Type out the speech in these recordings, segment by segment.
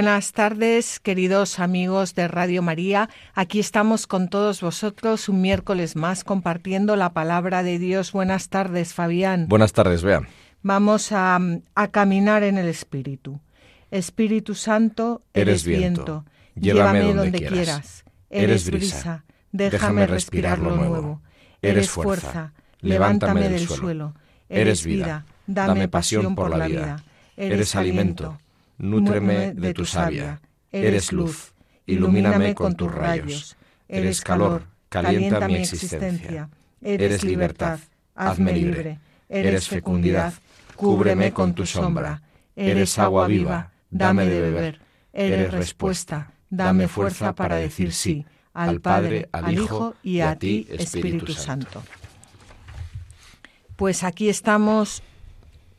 Buenas tardes, queridos amigos de Radio María. Aquí estamos con todos vosotros un miércoles más compartiendo la palabra de Dios. Buenas tardes, Fabián. Buenas tardes, Bea. Vamos a, caminar en el Espíritu. Espíritu Santo, eres, viento. Llévame, donde, quieras. Eres brisa. Déjame respirar lo nuevo. Eres fuerza. Levántame del suelo. Eres vida. Dame pasión por la vida. Eres alimento nútreme de tu savia. Eres luz, ilumíname con tus rayos. Eres calor, calienta mi existencia. Eres libertad, hazme libre. Eres fecundidad, cúbreme con tu sombra. Eres agua viva, dame de beber. Eres respuesta, dame fuerza para decir sí al Padre, al Hijo y a ti, Espíritu Santo. Pues aquí estamos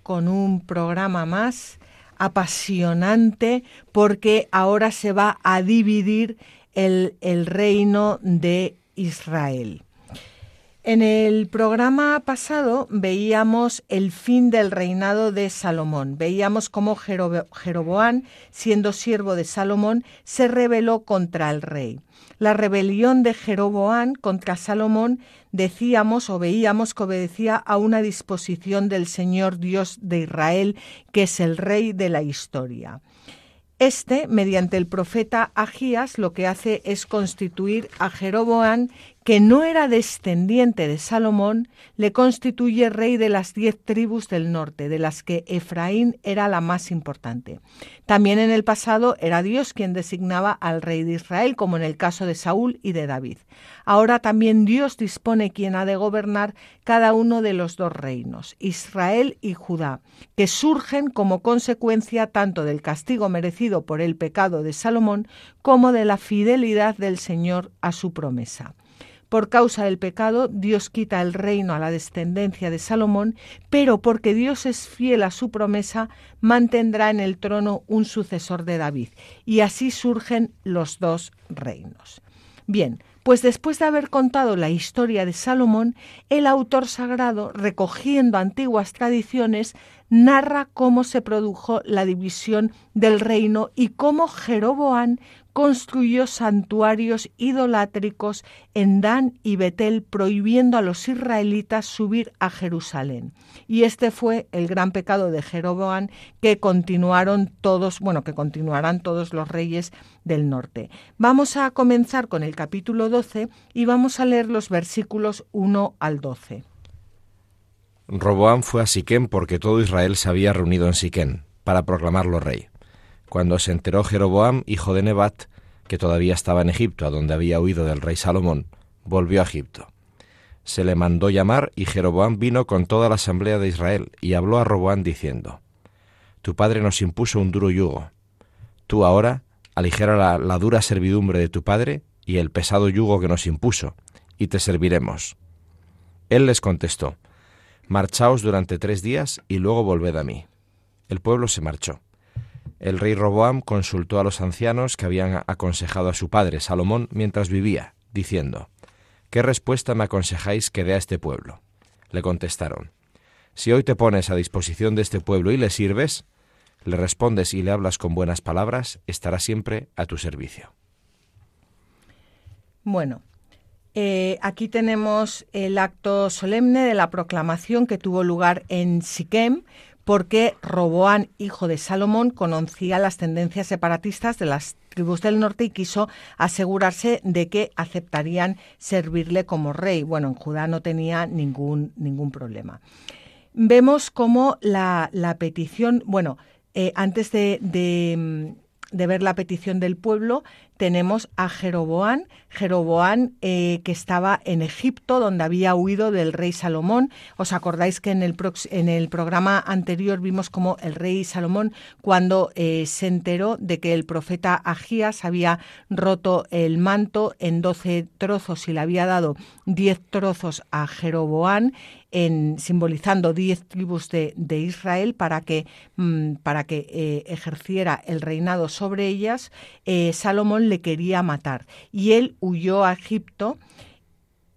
con un programa más apasionante porque ahora se va a dividir el, el reino de Israel. En el programa pasado veíamos el fin del reinado de Salomón. Veíamos cómo Jeroboán, siendo siervo de Salomón, se rebeló contra el rey. La rebelión de Jeroboán contra Salomón decíamos o veíamos que obedecía a una disposición del Señor Dios de Israel, que es el rey de la historia. Este, mediante el profeta Agías, lo que hace es constituir a Jeroboán que no era descendiente de Salomón, le constituye rey de las diez tribus del norte, de las que Efraín era la más importante. También en el pasado era Dios quien designaba al rey de Israel, como en el caso de Saúl y de David. Ahora también Dios dispone quien ha de gobernar cada uno de los dos reinos, Israel y Judá, que surgen como consecuencia tanto del castigo merecido por el pecado de Salomón como de la fidelidad del Señor a su promesa. Por causa del pecado, Dios quita el reino a la descendencia de Salomón, pero porque Dios es fiel a su promesa, mantendrá en el trono un sucesor de David. Y así surgen los dos reinos. Bien, pues después de haber contado la historia de Salomón, el autor sagrado, recogiendo antiguas tradiciones, narra cómo se produjo la división del reino y cómo Jeroboán construyó santuarios idolátricos en Dan y Betel, prohibiendo a los israelitas subir a Jerusalén. Y este fue el gran pecado de Jeroboam que continuaron todos, bueno, que continuarán todos los reyes del norte. Vamos a comenzar con el capítulo 12 y vamos a leer los versículos 1 al 12. Roboam fue a Siquem porque todo Israel se había reunido en Siquem para proclamarlo rey. Cuando se enteró Jeroboam, hijo de Nebat, que todavía estaba en Egipto, a donde había huido del rey Salomón, volvió a Egipto. Se le mandó llamar y Jeroboam vino con toda la asamblea de Israel y habló a Roboam diciendo, Tu padre nos impuso un duro yugo. Tú ahora aligera la, la dura servidumbre de tu padre y el pesado yugo que nos impuso, y te serviremos. Él les contestó, Marchaos durante tres días y luego volved a mí. El pueblo se marchó. El rey Roboam consultó a los ancianos que habían aconsejado a su padre Salomón mientras vivía, diciendo, ¿Qué respuesta me aconsejáis que dé a este pueblo? Le contestaron, Si hoy te pones a disposición de este pueblo y le sirves, le respondes y le hablas con buenas palabras, estará siempre a tu servicio. Bueno, eh, aquí tenemos el acto solemne de la proclamación que tuvo lugar en Siquem porque Roboán, hijo de Salomón, conocía las tendencias separatistas de las tribus del norte y quiso asegurarse de que aceptarían servirle como rey. Bueno, en Judá no tenía ningún, ningún problema. Vemos cómo la, petición, bueno, eh, antes de, de ver la petición del pueblo, tenemos a Jeroboán, Jeroboán eh, que estaba en Egipto, donde había huido del rey Salomón. ¿Os acordáis que en el, en el programa anterior vimos como el rey Salomón, cuando eh, se enteró de que el profeta Agías había roto el manto en doce trozos y le había dado diez trozos a Jeroboán, en, simbolizando diez tribus de, Israel para que, mm, para que eh, ejerciera el reinado sobre ellas, Salomón le quería matar. Y él huyó a Egipto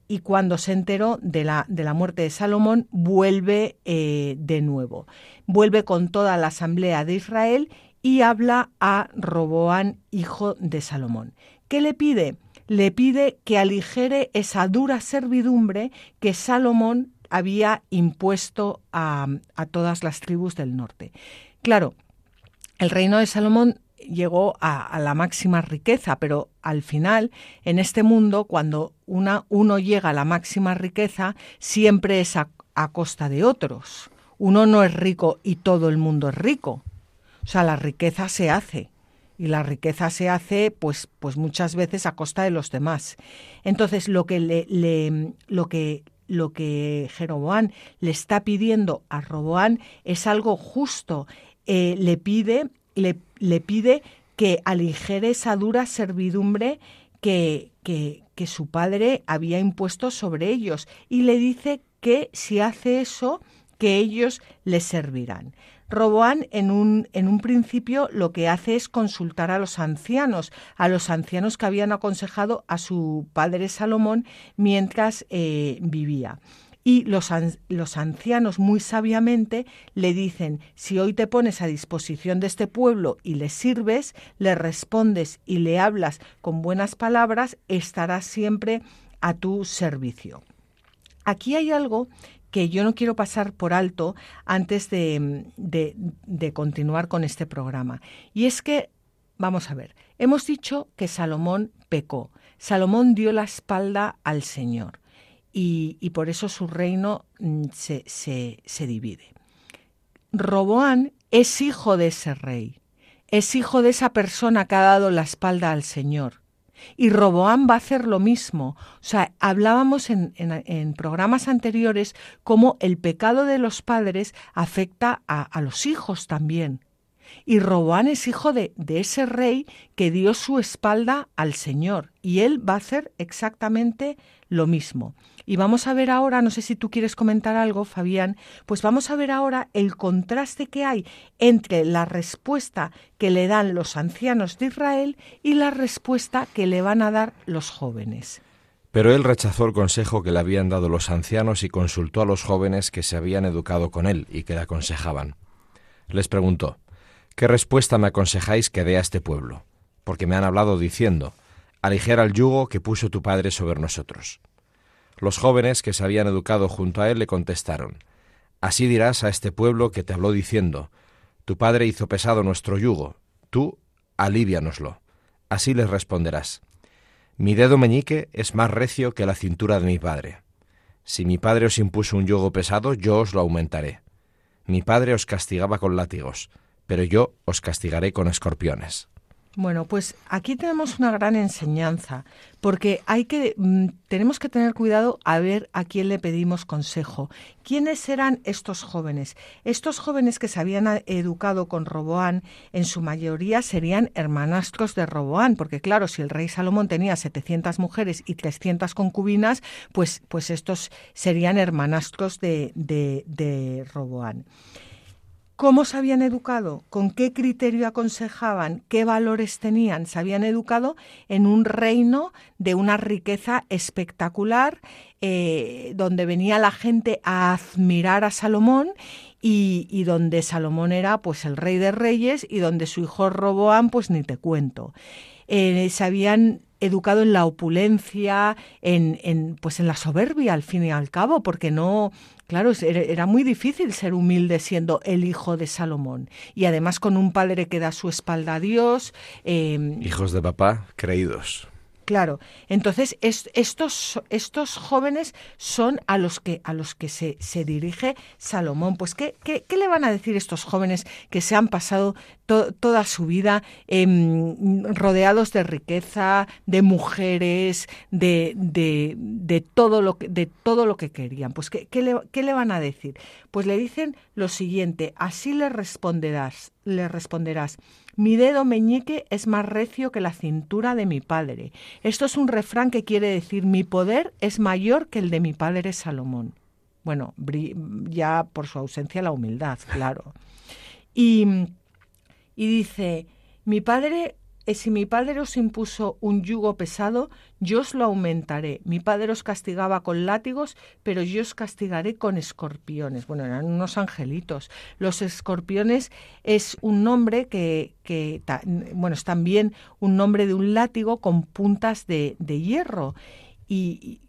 y cuando se enteró de la, de la muerte de Salomón, vuelve eh, de nuevo. Vuelve con toda la asamblea de Israel y habla a Roboán, hijo de Salomón. ¿Qué le pide? Le pide que aligere esa dura servidumbre que Salomón había impuesto a, todas las tribus del norte. Claro, el reino de Salomón llegó a, la máxima riqueza, pero al final, en este mundo, cuando una, uno llega a la máxima riqueza, siempre es a, costa de otros. Uno no es rico y todo el mundo es rico. O sea, la riqueza se hace y la riqueza se hace pues pues muchas veces a costa de los demás. Entonces, lo que le, lo que lo que Jeroboán le está pidiendo a Roboán es algo justo. Eh, le, pide, le, le, pide que aligere esa dura servidumbre que, que, su padre había impuesto sobre ellos y le dice que si hace eso, que ellos le servirán. Roboán en un, en un principio lo que hace es consultar a los ancianos, a los ancianos que habían aconsejado a su padre Salomón mientras eh, vivía. Y los, los, ancianos muy sabiamente le dicen, si hoy te pones a disposición de este pueblo y le sirves, le respondes y le hablas con buenas palabras, estará siempre a tu servicio. Aquí hay algo que yo no quiero pasar por alto antes de, de, continuar con este programa. Y es que, vamos a ver, hemos dicho que Salomón pecó. Salomón dio la espalda al Señor y, por eso su reino mm, se, se, divide. Roboán es hijo de ese rey, es hijo de esa persona que ha dado la espalda al Señor. Y Roboán va a hacer lo mismo. O sea, hablábamos en, programas anteriores cómo el pecado de los padres afecta a, los hijos también. Y Roboán es hijo de, de, ese rey que dio su espalda al Señor. Y él va a hacer exactamente lo mismo. Y vamos a ver ahora, no sé si tú quieres comentar algo, Fabián, pues vamos a ver ahora el contraste que hay entre la respuesta que le dan los ancianos de Israel y la respuesta que le van a dar los jóvenes. Pero él rechazó el consejo que le habían dado los ancianos y consultó a los jóvenes que se habían educado con él y que le aconsejaban. Les preguntó, ¿qué respuesta me aconsejáis que dé a este pueblo? Porque me han hablado diciendo, aligera el yugo que puso tu padre sobre nosotros. Los jóvenes que se habían educado junto a él le contestaron, Así dirás a este pueblo que te habló diciendo, Tu padre hizo pesado nuestro yugo, tú alivianoslo. Así les responderás, Mi dedo meñique es más recio que la cintura de mi padre. Si mi padre os impuso un yugo pesado, yo os lo aumentaré. Mi padre os castigaba con látigos, pero yo os castigaré con escorpiones. Bueno, pues aquí tenemos una gran enseñanza, porque hay que mm, tenemos que tener cuidado a ver a quién le pedimos consejo. ¿Quiénes eran estos jóvenes? Estos jóvenes que se habían educado con Roboán, en su mayoría serían hermanastros de Roboán, porque claro, si el rey Salomón tenía 700 mujeres y 300 concubinas, pues, pues estos serían hermanastros de, de, de Roboán. ¿Cómo se habían educado? ¿Con qué criterio aconsejaban? ¿Qué valores tenían? Se habían educado en un reino de una riqueza espectacular, eh, donde venía la gente a admirar a Salomón y, donde Salomón era pues el rey de reyes y donde su hijo Roboán pues ni te cuento. Eh, se habían educado en la opulencia, en, en, pues en la soberbia al fin y al cabo, porque no, claro, era muy difícil ser humilde siendo el hijo de Salomón y además con un padre que da su espalda a Dios. Em, Hijos de papá creídos. Claro, entonces estos, estos jóvenes son a los que, a los que se, se dirige Salomón. Pues ¿qué, ¿qué, le van a decir estos jóvenes que se han pasado toda su vida em, rodeados de riqueza, de mujeres, de, de, de, todo lo que, de todo lo que querían? Pues ¿qué, le, ¿qué le van a decir? Pues le dicen lo siguiente, así le responderás, le responderás. Mi dedo meñique es más recio que la cintura de mi padre. Esto es un refrán que quiere decir mi poder es mayor que el de mi padre Salomón. Bueno, ya por su ausencia la humildad, claro. Y, y dice, mi padre y si mi padre os impuso un yugo pesado, yo os lo aumentaré. Mi padre os castigaba con látigos, pero yo os castigaré con escorpiones. Bueno, eran unos angelitos. Los escorpiones es un nombre que, bueno, es también un nombre de un látigo con puntas de, hierro. Y,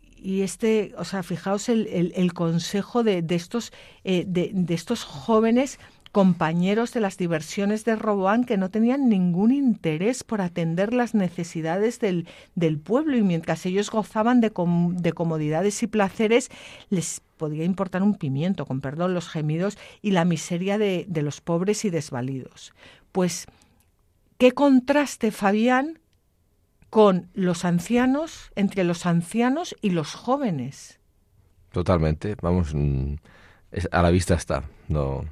este, o sea, fijaos el, consejo de, estos, eh, de estos jóvenes compañeros de las diversiones de Roboán que no tenían ningún interés por atender las necesidades del, del pueblo y mientras ellos gozaban de, de comodidades y placeres, les podía importar un pimiento, con perdón, los gemidos y la miseria de, de los pobres y desvalidos. Pues, qué contraste, Fabián, con los ancianos, entre los ancianos y los jóvenes. Totalmente, vamos, mm, a la vista está, no,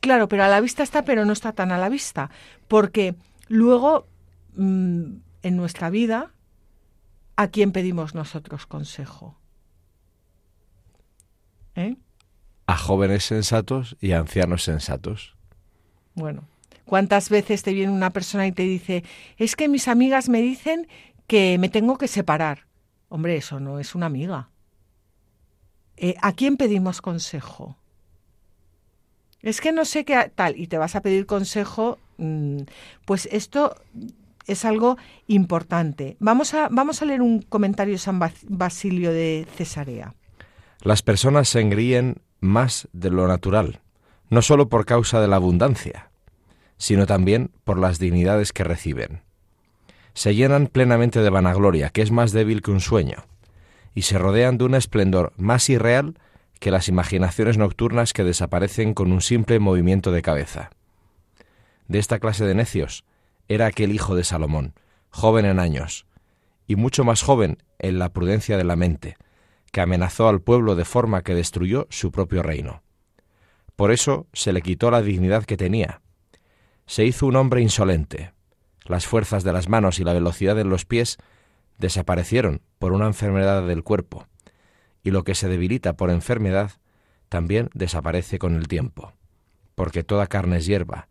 Claro, pero a la vista está, pero no está tan a la vista, porque luego mm, en nuestra vida, ¿a quién pedimos nosotros consejo? ¿Eh? A jóvenes sensatos y a ancianos sensatos. Bueno, ¿cuántas veces te viene una persona y te dice, es que mis amigas me dicen que me tengo que separar? Hombre, eso no es una amiga. Eh, ¿A quién pedimos consejo? Es que no sé qué tal, y te vas a pedir consejo, mm, pues esto es algo importante. Vamos a, vamos a leer un comentario de San Basilio de Cesarea. Las personas se engríen más de lo natural, no solo por causa de la abundancia, sino también por las dignidades que reciben. Se llenan plenamente de vanagloria, que es más débil que un sueño, y se rodean de un esplendor más irreal que las imaginaciones nocturnas que desaparecen con un simple movimiento de cabeza. De esta clase de necios era aquel hijo de Salomón, joven en años, y mucho más joven en la prudencia de la mente, que amenazó al pueblo de forma que destruyó su propio reino. Por eso se le quitó la dignidad que tenía. Se hizo un hombre insolente. Las fuerzas de las manos y la velocidad de los pies desaparecieron por una enfermedad del cuerpo y lo que se debilita por enfermedad también desaparece con el tiempo, porque toda carne es hierba,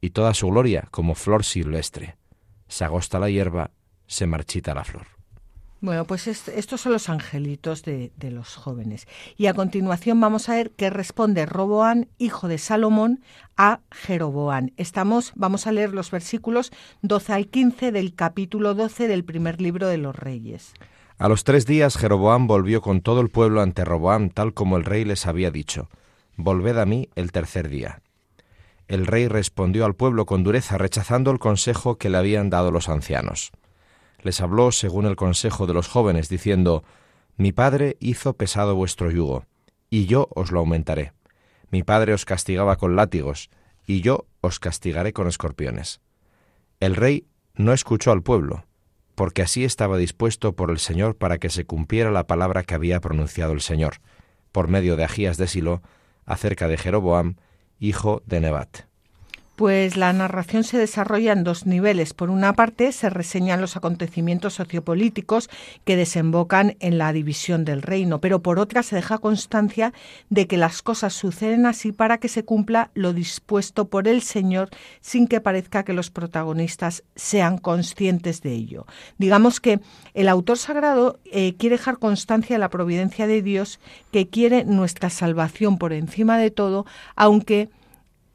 y toda su gloria como flor silvestre. Se agosta la hierba, se marchita la flor. Bueno, pues estos son los angelitos de, de, los jóvenes. Y a continuación vamos a ver qué responde Roboán, hijo de Salomón, a Jeroboán. Estamos, vamos a leer los versículos 12 al 15 del capítulo 12 del primer libro de los Reyes. A los tres días Jeroboam volvió con todo el pueblo ante Roboam, tal como el rey les había dicho. Volved a mí el tercer día. El rey respondió al pueblo con dureza, rechazando el consejo que le habían dado los ancianos. Les habló según el consejo de los jóvenes, diciendo, Mi padre hizo pesado vuestro yugo, y yo os lo aumentaré. Mi padre os castigaba con látigos, y yo os castigaré con escorpiones. El rey no escuchó al pueblo, porque así estaba dispuesto por el Señor para que se cumpliera la palabra que había pronunciado el Señor, por medio de Agías de Silo, acerca de Jeroboam, hijo de Nebat. Pues la narración se desarrolla en dos niveles. Por una parte, se reseñan los acontecimientos sociopolíticos que desembocan en la división del reino, pero por otra se deja constancia de que las cosas suceden así para que se cumpla lo dispuesto por el Señor sin que parezca que los protagonistas sean conscientes de ello. Digamos que el autor sagrado eh, quiere dejar constancia de la providencia de Dios que quiere nuestra salvación por encima de todo, aunque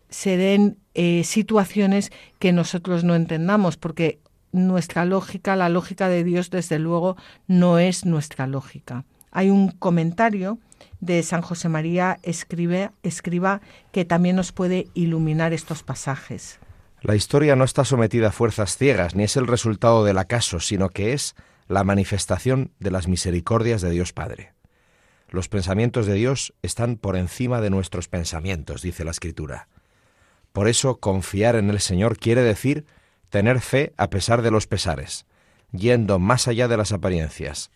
se den eh, situaciones que nosotros no entendamos, porque nuestra lógica, la lógica de Dios, desde luego, no es nuestra lógica. Hay un comentario de San José María escribe, escriba que también nos puede iluminar estos pasajes. La historia no está sometida a fuerzas ciegas, ni es el resultado del acaso, sino que es la manifestación de las misericordias de Dios Padre. Los pensamientos de Dios están por encima de nuestros pensamientos, dice la Escritura. Por eso confiar en el Señor quiere decir tener fe a pesar de los pesares, yendo más allá de las apariencias.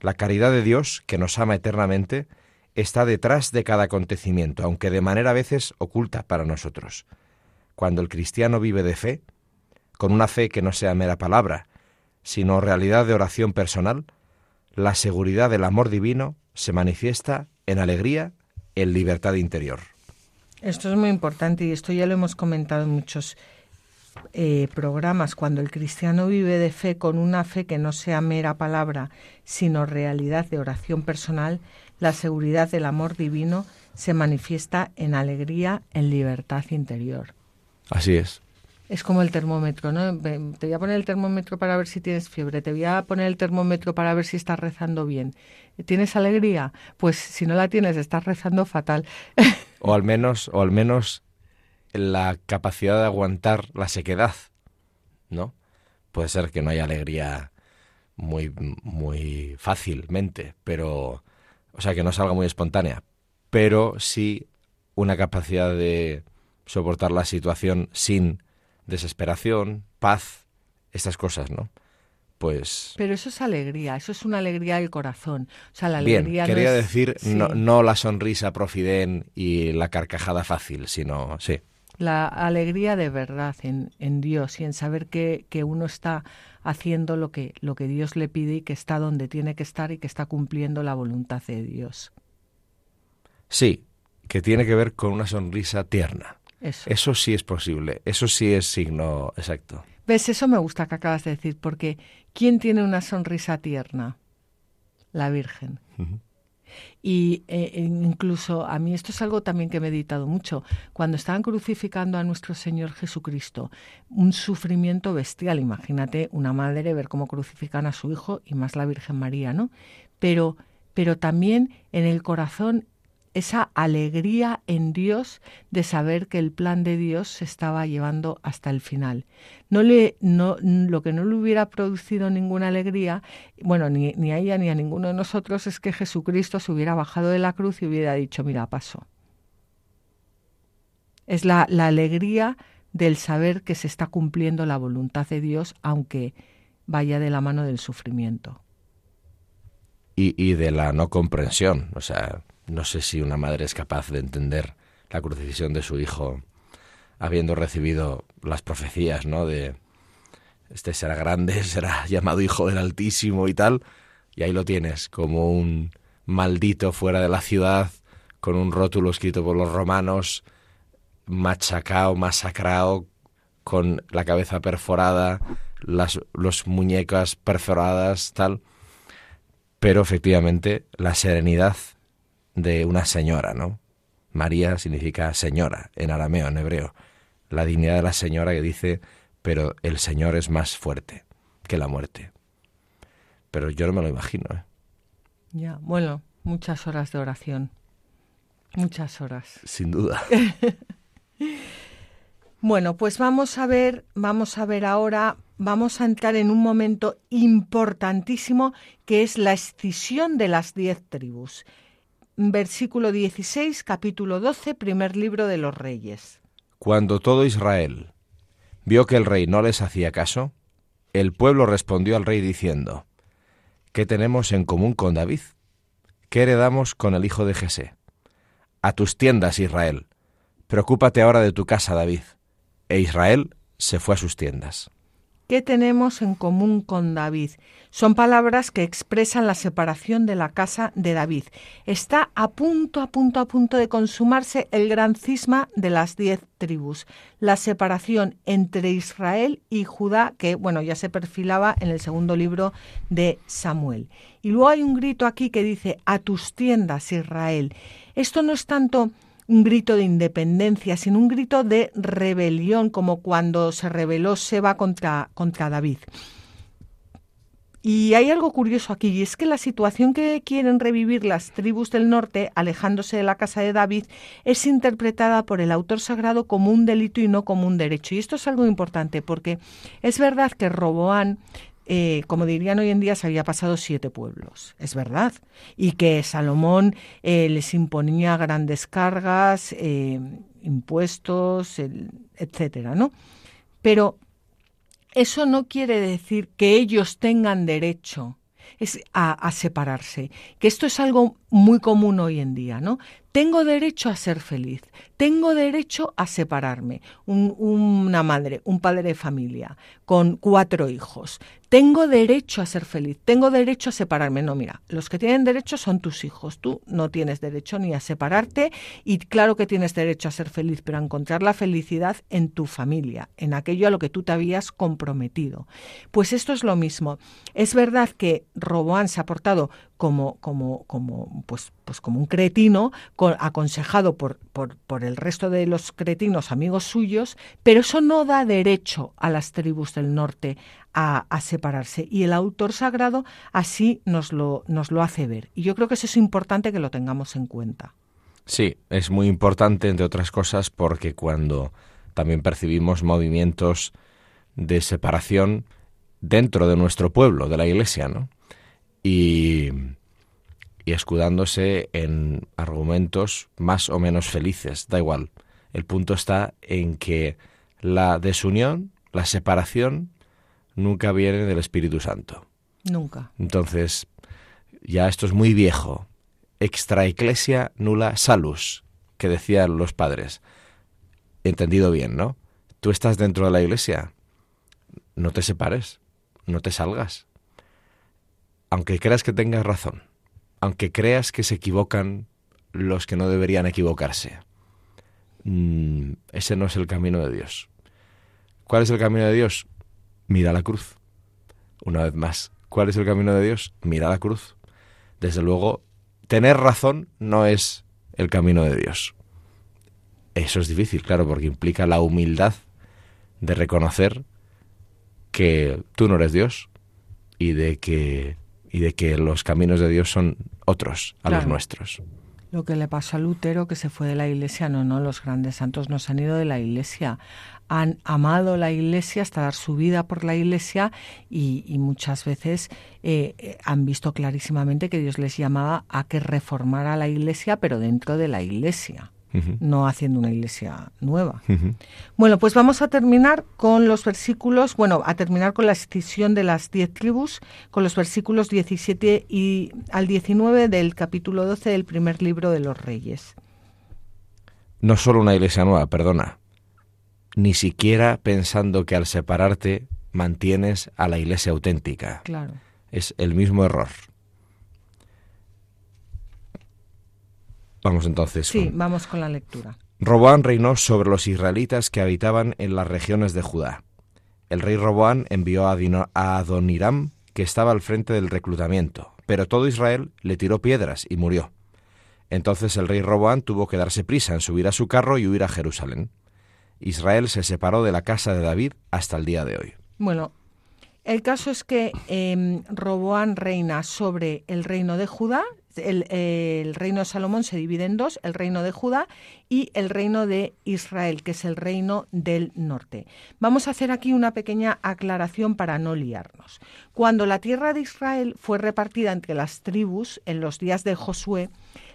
La caridad de Dios, que nos ama eternamente, está detrás de cada acontecimiento, aunque de manera a veces oculta para nosotros. Cuando el cristiano vive de fe, con una fe que no sea mera palabra, sino realidad de oración personal, la seguridad del amor divino se manifiesta en alegría, en libertad interior. Esto es muy importante y esto ya lo hemos comentado en muchos eh, programas. Cuando el cristiano vive de fe con una fe que no sea mera palabra, sino realidad de oración personal, la seguridad del amor divino se manifiesta en alegría, en libertad interior. Así es. Es como el termómetro, ¿no? Te voy a poner el termómetro para ver si tienes fiebre, te voy a poner el termómetro para ver si estás rezando bien. ¿Tienes alegría? Pues si no la tienes, estás rezando fatal. o al menos, o al menos la capacidad de aguantar la sequedad, ¿no? Puede ser que no haya alegría muy, muy fácilmente, pero, o sea, que no salga muy espontánea, pero sí una capacidad de soportar la situación sin desesperación, paz, estas cosas, ¿no? Pues... Pero eso es alegría, eso es una alegría del corazón. O sea, la alegría Bien, quería decir no, no, la sonrisa profiden y la carcajada fácil, sino, sí. La alegría de verdad en, en Dios y en saber que, que uno está haciendo lo que, lo que Dios le pide y que está donde tiene que estar y que está cumpliendo la voluntad de Dios. Sí, que tiene que ver con una sonrisa tierna. Eso. sí es posible, eso sí es signo exacto. ¿Ves? Eso me gusta que acabas de decir, porque ¿quién tiene una sonrisa tierna? La Virgen. Y eh, incluso a mí esto es algo también que he meditado mucho. Cuando estaban crucificando a nuestro Señor Jesucristo, un sufrimiento bestial. Imagínate una madre ver cómo crucifican a su hijo y más la Virgen María, ¿no? Pero, pero también en el corazón esa alegría en Dios de saber que el plan de Dios se estaba llevando hasta el final. No le, no, lo que no le hubiera producido ninguna alegría, bueno, ni, ni a ella ni a ninguno de nosotros, es que Jesucristo se hubiera bajado de la cruz y hubiera dicho, mira, paso. Es la, la alegría del saber que se está cumpliendo la voluntad de Dios, aunque vaya de la mano del sufrimiento. Y, y de la no comprensión, o sea, no sé si una madre es capaz de entender la crucifixión de su hijo habiendo recibido las profecías, ¿no? De este será grande, será llamado hijo del Altísimo y tal. Y ahí lo tienes, como un maldito fuera de la ciudad, con un rótulo escrito por los romanos, machacao, masacrado, con la cabeza perforada, las los muñecas perforadas, tal. Pero efectivamente, la serenidad de una señora, ¿no? María significa señora en arameo, en hebreo. La dignidad de la señora que dice, pero el Señor es más fuerte que la muerte. Pero yo no me lo imagino. ¿eh? Ya, bueno, muchas horas de oración. Muchas horas. Sin duda. bueno, pues vamos a ver, vamos a ver ahora, vamos a entrar en un momento importantísimo que es la escisión de las diez tribus versículo 16, capítulo 12, primer libro de los Reyes. Cuando todo Israel vio que el rey no les hacía caso, el pueblo respondió al rey diciendo, ¿Qué tenemos en común con David? ¿Qué heredamos con el hijo de Jesé? A tus tiendas, Israel. Preocúpate ahora de tu casa, David. E Israel se fue a sus tiendas. ¿Qué tenemos en común con David? Son palabras que expresan la separación de la casa de David. Está a punto, a punto, a punto de consumarse el gran cisma de las diez tribus, la separación entre Israel y Judá, que bueno, ya se perfilaba en el segundo libro de Samuel. Y luego hay un grito aquí que dice, a tus tiendas, Israel. Esto no es tanto un grito de independencia, sino un grito de rebelión, como cuando se rebeló Seba contra, contra David. Y hay algo curioso aquí, y es que la situación que quieren revivir las tribus del norte, alejándose de la casa de David, es interpretada por el autor sagrado como un delito y no como un derecho. Y esto es algo importante, porque es verdad que Roboán eh, como dirían hoy en día, se había pasado siete pueblos, es verdad, y que Salomón eh, les imponía grandes cargas, eh, impuestos, etcétera, ¿no? Pero eso no quiere decir que ellos tengan derecho a, a, separarse, que esto es algo muy común hoy en día, ¿no? Tengo derecho a ser feliz, tengo derecho a separarme. una madre, un padre de familia con cuatro hijos. Tengo derecho a ser feliz, tengo derecho a separarme. No, mira, los que tienen derecho son tus hijos. Tú no tienes derecho ni a separarte y claro que tienes derecho a ser feliz, pero a encontrar la felicidad en tu familia, en aquello a lo que tú te habías comprometido. Pues esto es lo mismo. Es verdad que Roboán se ha portado como, como, como, pues, pues como un cretino, aconsejado por, por, por el resto de los cretinos amigos suyos, pero eso no da derecho a las tribus del norte a, separarse. Y el autor sagrado así nos lo, nos lo hace ver. Y yo creo que eso es importante que lo tengamos en cuenta. Sí, es muy importante, entre otras cosas, porque cuando también percibimos movimientos de separación dentro de nuestro pueblo, de la iglesia, ¿no? Y, escudándose en argumentos más o menos felices, da igual. El punto está en que la desunión, la separación, nunca viene del Espíritu Santo. Nunca. Entonces, ya esto es muy viejo. Extra ecclesia nulla salus, que decían los padres. Entendido bien, ¿no? Tú estás dentro de la iglesia. No te separes, no te salgas aunque creas que tengas razón, aunque creas que se equivocan los que no deberían equivocarse, mm, ese no es el camino de Dios. ¿Cuál es el camino de Dios? Mira la cruz. Una vez más, ¿cuál es el camino de Dios? Mira la cruz. Desde luego, tener razón no es el camino de Dios. Eso es difícil, claro, porque implica la humildad de reconocer que tú no eres Dios y de que y de que los caminos de Dios son otros a los nuestros. Lo que le pasó a Lutero, que se fue de la iglesia, no, no, los grandes santos nos han ido de la iglesia, han amado la iglesia hasta dar su vida por la iglesia y, muchas veces eh, eh, han visto clarísimamente que Dios les llamaba a que reformara la iglesia, pero dentro de la iglesia no haciendo una iglesia nueva. Bueno, pues vamos a terminar con los versículos, bueno, a terminar con la escisión de las diez tribus, con los versículos 17 y al 19 del capítulo 12 del primer libro de los Reyes. No solo una iglesia nueva, perdona, ni siquiera pensando que al separarte mantienes a la iglesia auténtica. Claro. Es el mismo error. Vamos entonces. Sí, vamos con la lectura. Roboán reinó sobre los israelitas que habitaban en las regiones de Judá. El rey Roboán envió a Adoniram, que estaba al frente del reclutamiento, pero todo Israel le tiró piedras y murió. Entonces el rey Roboán tuvo que darse prisa en subir a su carro y huir a Jerusalén. Israel se separó de la casa de David hasta el día de hoy. Bueno, el caso es que eh, Roboán reina sobre el reino de Judá el, reino de Salomón se divide en dos, el reino de Judá y el reino de Israel, que es el reino del norte. Vamos a hacer aquí una pequeña aclaración para no liarnos. Cuando la tierra de Israel fue repartida entre las tribus en los días de Josué,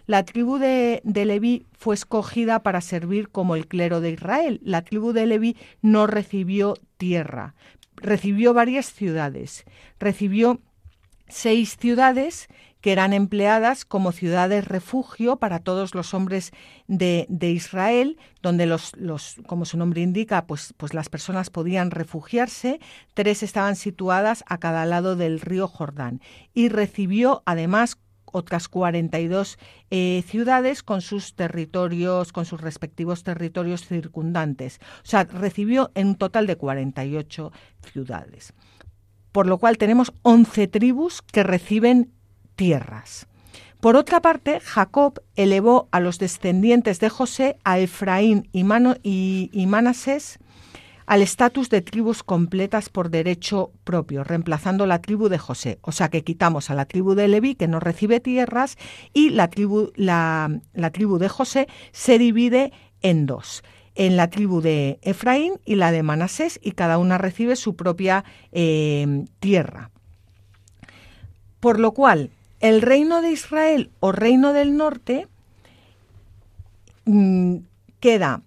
la tribu de, de Leví fue escogida para servir como el clero de Israel. La tribu de Leví no recibió tierra, recibió varias ciudades, recibió seis ciudades que eran empleadas como ciudades refugio para todos los hombres de, Israel, donde los, los, como su nombre indica, pues, pues las personas podían refugiarse. Tres estaban situadas a cada lado del río Jordán y recibió además otras 42 eh, ciudades con sus territorios, con sus respectivos territorios circundantes. O sea, recibió en un total de 48 ciudades. Por lo cual tenemos 11 tribus que reciben tierras. Por otra parte, Jacob elevó a los descendientes de José, a Efraín y, Manasés, al estatus de tribus completas por derecho propio, reemplazando la tribu de José. O sea que quitamos a la tribu de Leví, que no recibe tierras, y la tribu, la, la tribu de José se divide en dos. en la tribu de Efraín y la de Manasés, y cada una recibe su propia eh, tierra. Por lo cual, el reino de Israel o reino del norte mm, queda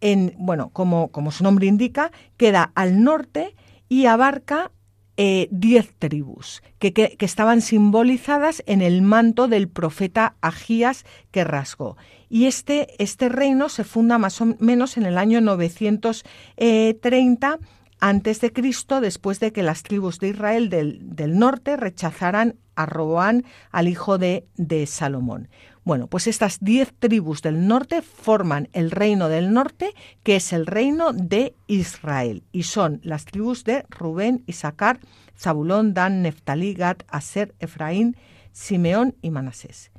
en, bueno, como, como su nombre indica, queda al norte y abarca eh, diez tribus que, que, estaban simbolizadas en el manto del profeta Agías que rasgó. Y este, este reino se funda más o menos en el año 930 antes de Cristo, después de que las tribus de Israel del, del norte rechazaran a Roboán, al hijo de, de Salomón. Bueno, pues estas diez tribus del norte forman el reino del norte, que es el reino de Israel, y son las tribus de Rubén, Isaacar, Zabulón, Dan, Neftalí, Gad, Aser, Efraín, Simeón y Manasés.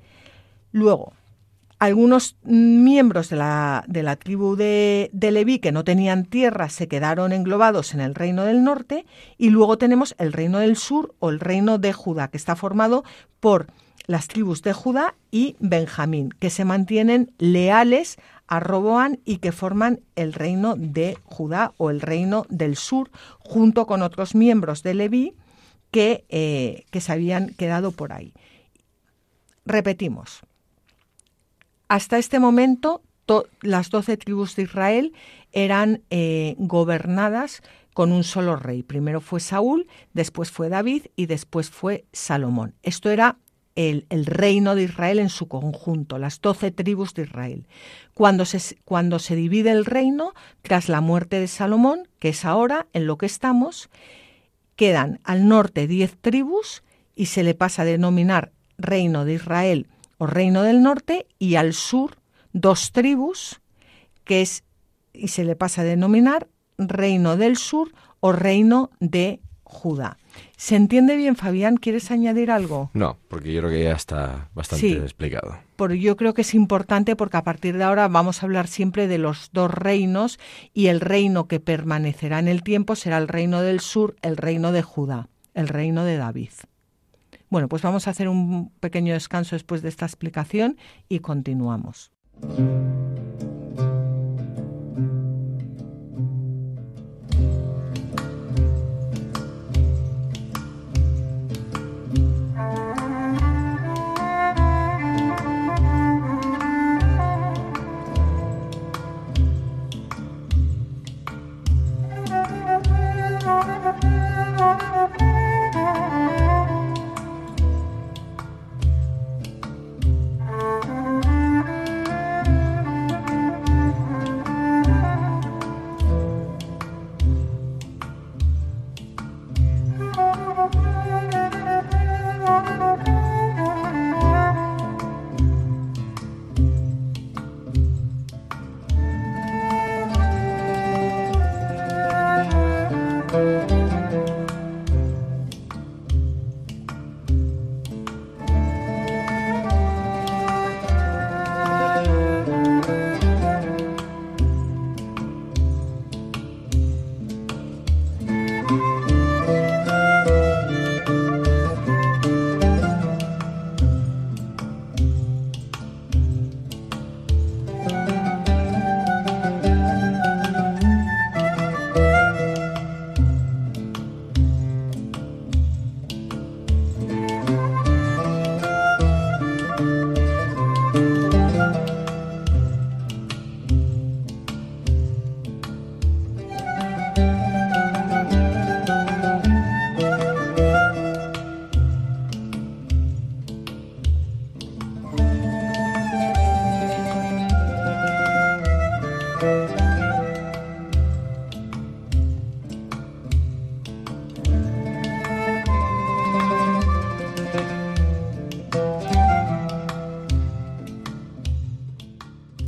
Luego, algunos miembros de la, tribu de, Leví que no tenían tierra se quedaron englobados en el reino del norte y luego tenemos el reino del sur o el reino de Judá, que está formado por las tribus de Judá y Benjamín, que se mantienen leales a Roboán y que forman el reino de Judá o el reino del sur, junto con otros miembros de Leví que, eh, que se habían quedado por ahí. Repetimos, hasta este momento las doce tribus de Israel eran eh, gobernadas con un solo rey. Primero fue Saúl, después fue David y después fue Salomón. Esto era el, reino de Israel en su conjunto, las doce tribus de Israel. Cuando se, cuando se divide el reino, tras la muerte de Salomón, que es ahora en lo que estamos, quedan al norte diez tribus y se le pasa a denominar reino de Israel o reino del norte y al sur dos tribus que es y se le pasa a denominar reino del sur o reino de Judá. ¿Se entiende bien, Fabián? ¿Quieres añadir algo? No, porque yo creo que ya está bastante explicado. Por, yo creo que es importante porque a partir de ahora vamos a hablar siempre de los dos reinos y el reino que permanecerá en el tiempo será el reino del sur, el reino de Judá, el reino de David. Bueno, pues vamos a hacer un pequeño descanso después de esta explicación y continuamos.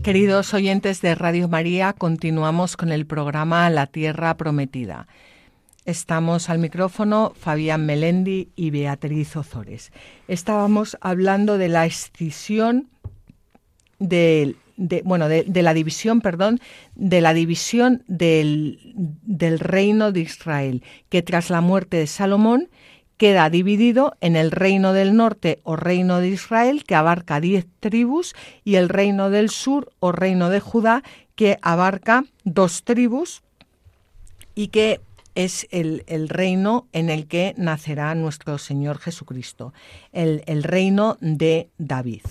Queridos oyentes de Radio María, continuamos con el programa La Tierra Prometida. Estamos al micrófono Fabián Melendi y Beatriz Ozores. Estábamos hablando de la escisión de, bueno, de, la división, perdón, de la división del, del reino de Israel, que tras la muerte de Salomón queda dividido en el reino del norte o reino de Israel, que abarca diez tribus, y el reino del sur o reino de Judá, que abarca dos tribus y que es el, reino en el que nacerá nuestro Señor Jesucristo, el, el reino de David.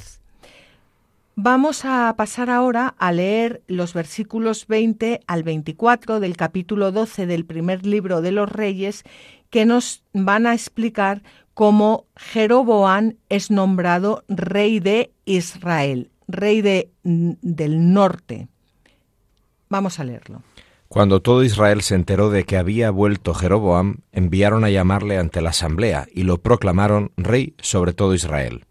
Vamos a pasar ahora a leer los versículos 20 al 24 del capítulo 12 del primer libro de los Reyes que nos van a explicar cómo Jeroboán es nombrado rey de Israel, rey de, del norte. Vamos a leerlo. Cuando todo Israel se enteró de que había vuelto Jeroboam, enviaron a llamarle ante la asamblea y lo proclamaron rey sobre todo Israel.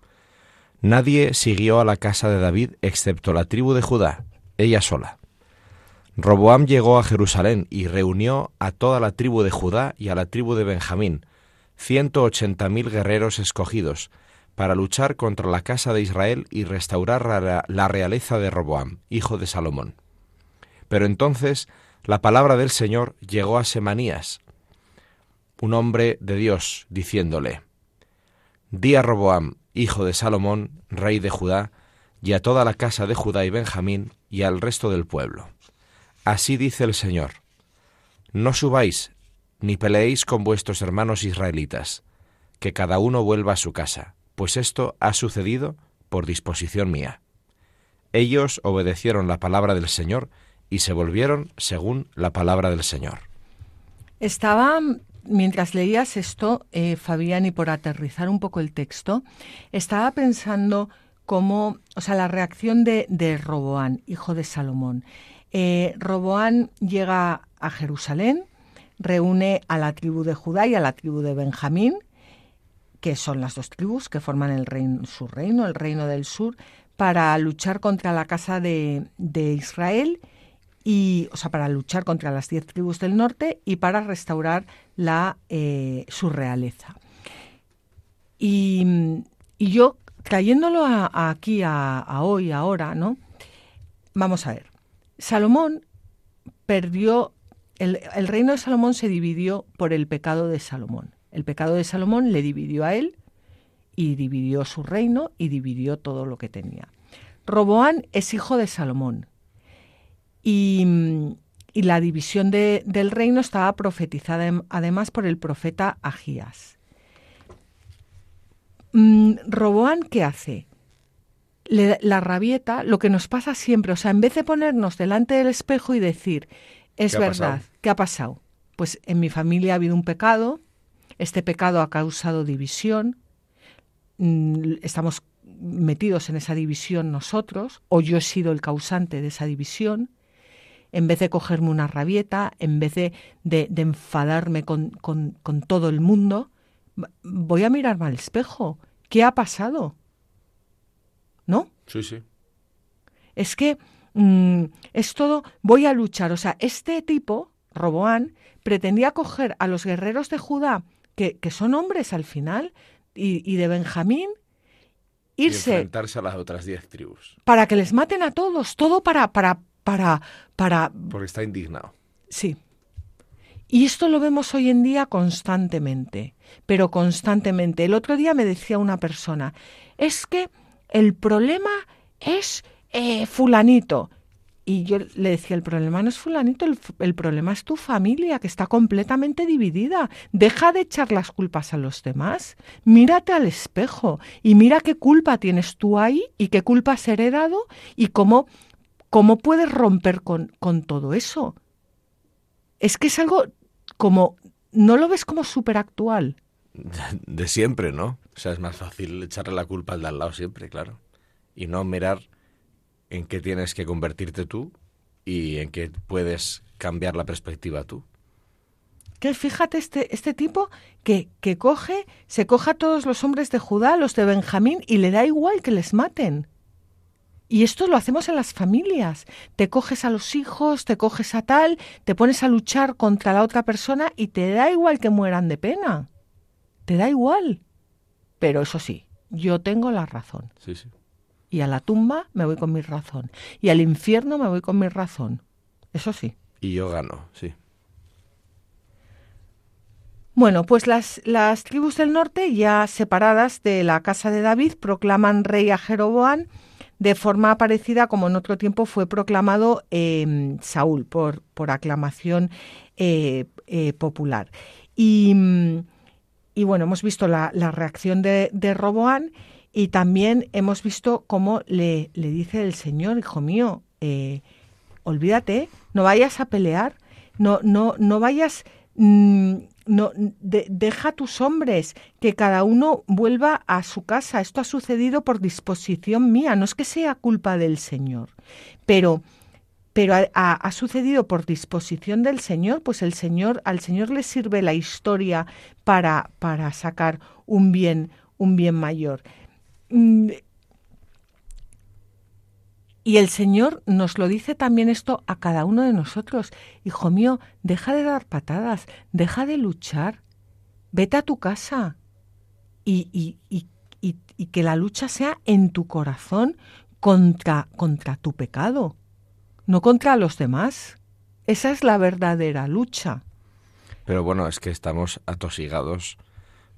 Nadie siguió a la casa de David excepto la tribu de Judá, ella sola. Roboam llegó a Jerusalén y reunió a toda la tribu de Judá y a la tribu de Benjamín, ciento ochenta mil guerreros escogidos, para luchar contra la casa de Israel y restaurar la realeza de Roboam, hijo de Salomón. Pero entonces la palabra del Señor llegó a Semanías, un hombre de Dios, diciéndole, Di a Roboam, hijo de Salomón, rey de Judá, y a toda la casa de Judá y Benjamín, y al resto del pueblo. Así dice el Señor, No subáis, ni peleéis con vuestros hermanos israelitas, que cada uno vuelva a su casa, pues esto ha sucedido por disposición mía. Ellos obedecieron la palabra del Señor y se volvieron según la palabra del Señor. Estaba mientras leías esto, eh, Fabián, y por aterrizar un poco el texto, estaba pensando cómo, o sea, la reacción de, de Roboán, hijo de Salomón. Eh, Roboán llega a Jerusalén, reúne a la tribu de Judá y a la tribu de Benjamín, que son las dos tribus que forman el reino, su reino, el reino del sur, para luchar contra la casa de, Israel y, o sea, para luchar contra las diez tribus del norte y para restaurar la, eh, su realeza. Y, yo, trayéndolo aquí a, hoy, ahora, ¿no? Vamos a ver. Salomón perdió, el, el reino de Salomón se dividió por el pecado de Salomón. El pecado de Salomón le dividió a él y dividió su reino y dividió todo lo que tenía. Roboán es hijo de Salomón, y, la división del reino estaba profetizada además por el profeta Agías. Mm, Roboán, ¿qué hace? La rabieta, lo que nos pasa siempre, o sea, en vez de ponernos delante del espejo y decir, es verdad, ¿qué ha pasado? Pues en mi familia ha habido un pecado, este pecado ha causado división, mm, estamos metidos en esa división nosotros, o yo he sido el causante de esa división, en vez de cogerme una rabieta, en vez de, de, enfadarme con, con, todo el mundo, voy a mirarme al espejo. ¿Qué ha pasado? ¿No? Sí, sí. Es que mm, es todo, voy a luchar. O sea, este tipo, Roboán, pretendía coger a los guerreros de Judá, que, que son hombres al final, y, y de Benjamín, irse. Y enfrentarse a las otras diez tribus. Para que les maten a todos, todo para, para, para, para... Porque está indignado. Sí. Y esto lo vemos hoy en día constantemente, pero constantemente. El otro día me decía una persona, es que el problema es eh, fulanito. Y yo le decía, el problema no es fulanito, el, el, problema es tu familia, que está completamente dividida. Deja de echar las culpas a los demás. Mírate al espejo y mira qué culpa tienes tú ahí y qué culpa has heredado y cómo ¿Cómo puedes romper con, con todo eso? Es que es algo como, ¿no lo ves como súper actual? De siempre, ¿no? O sea, es más fácil echarle la culpa al de al lado siempre, claro. Y no mirar en qué tienes que convertirte tú y en qué puedes cambiar la perspectiva tú. Que fíjate este, este tipo que, que coge, se coja a todos los hombres de Judá, los de Benjamín, y le da igual que les maten. Y esto lo hacemos en las familias. Te coges a los hijos, te coges a tal, te pones a luchar contra la otra persona y te da igual que mueran de pena. Te da igual. Pero eso sí, yo tengo la razón. Sí, sí. Y a la tumba me voy con mi razón. Y al infierno me voy con mi razón. Eso sí. Y yo gano, sí. Bueno, pues las, las tribus del norte, ya separadas de la casa de David, proclaman rey a Jeroboam de forma parecida como en otro tiempo fue proclamado em, Saúl por, por aclamación eh, eh, popular. Y, bueno, hemos visto la, reacción de, de Roboán y también hemos visto cómo le, le dice el Señor, hijo mío, eh, olvídate, no vayas a pelear, no, no, no vayas, mm, no, deja a tus hombres, que cada uno vuelva a su casa. Esto ha sucedido por disposición mía, no es que sea culpa del Señor, pero pero ha, sucedido por disposición del Señor, pues el Señor, al Señor le sirve la historia para, para sacar un bien, un bien mayor. Mm, y el Señor nos lo dice también esto a cada uno de nosotros. Hijo mío, deja de dar patadas, deja de luchar, vete a tu casa y, y, y, y que la lucha sea en tu corazón contra, contra tu pecado, no contra los demás. Esa es la verdadera lucha. Pero bueno, es que estamos atosigados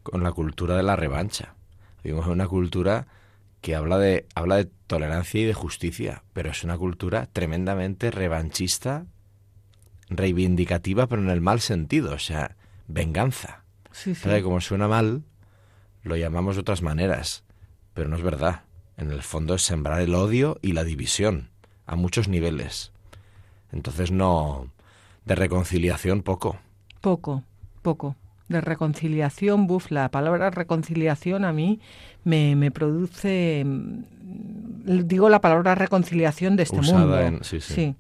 con la cultura de la revancha. Vivimos en una cultura que habla de, habla de tolerancia y de justicia, pero es una cultura tremendamente revanchista, reivindicativa, pero en el mal sentido, o sea, venganza. Sí, Como suena mal, lo llamamos de otras maneras, pero no es verdad. En el fondo es sembrar el odio y la división, a muchos niveles. Entonces no... de reconciliación poco. Poco, poco de reconciliación, buf, la palabra reconciliación a mí me, me produce, mm, digo la palabra reconciliación de este mundo. sí, sí.